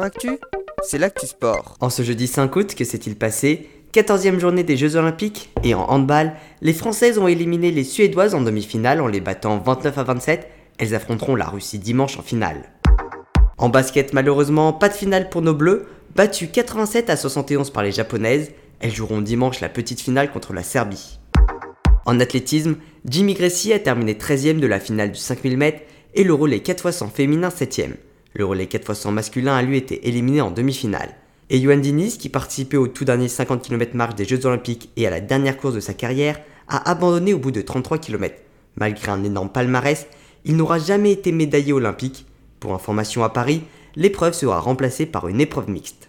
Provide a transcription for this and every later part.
Actu, c'est l'actu sport. En ce jeudi 5 août, que s'est-il passé? 14e journée des Jeux Olympiques et en handball, les Françaises ont éliminé les Suédoises en demi-finale en les battant 29 à 27. Elles affronteront la Russie dimanche en finale. En basket, malheureusement, pas de finale pour nos Bleus, battues 87 à 71 par les Japonaises. Elles joueront dimanche la petite finale contre la Serbie. En athlétisme, Jimmy Gracie a terminé 13e de la finale du 5000 m et le relais 4x100 féminin 7e. Le relais 4x100 masculin a lui été éliminé en demi-finale. Et Yohan Diniz, qui participait au tout dernier 50 km marche des Jeux Olympiques et à la dernière course de sa carrière, a abandonné au bout de 33 km. Malgré un énorme palmarès, il n'aura jamais été médaillé olympique. Pour information à Paris, l'épreuve sera remplacée par une épreuve mixte.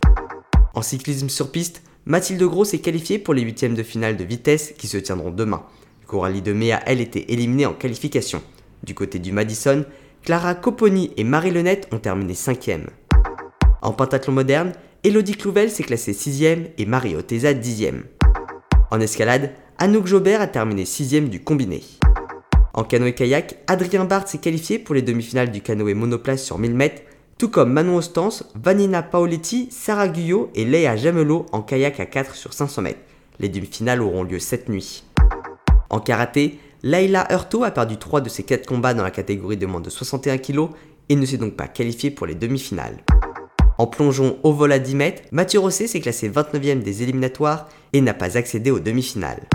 En cyclisme sur piste, Mathilde Gros s'est qualifiée pour les huitièmes de finale de vitesse qui se tiendront demain. Coralie Demey a elle été éliminée en qualification. Du côté du Madison, Clara Copponi et Marie Lenette ont terminé 5e. En pentathlon moderne, Elodie Clouvel s'est classée 6e et Marie Oteza 10e. En escalade, Anouk Jobert a terminé 6e du combiné. En canoë-kayak, Adrien Barthes s'est qualifié pour les demi-finales du canoë monoplace sur 1000 mètres, tout comme Manon Ostens, Vanina Paoletti, Sarah Guyot et Léa Jamelot en kayak à 4 sur 500 mètres. Les demi-finales auront lieu cette nuit. En karaté, Laila Hurto a perdu 3 de ses 4 combats dans la catégorie de moins de 61 kg et ne s'est donc pas qualifié pour les demi-finales. En plongeon au vol à 10 mètres, Mathieu Rosset s'est classé 29e des éliminatoires et n'a pas accédé aux demi-finales.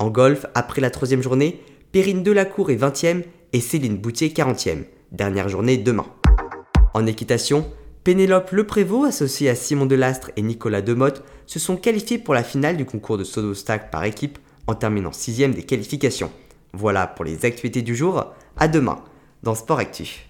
En golf, après la troisième journée, Perrine Delacour est 20e et Céline Boutier 40e. Dernière journée demain. En équitation, Pénélope Leprévost, associée à Simon Delastre et Nicolas Demotte, se sont qualifiés pour la finale du concours de stack par équipe en terminant 6 des qualifications. Voilà pour les actualités du jour. À demain dans Sport Actif.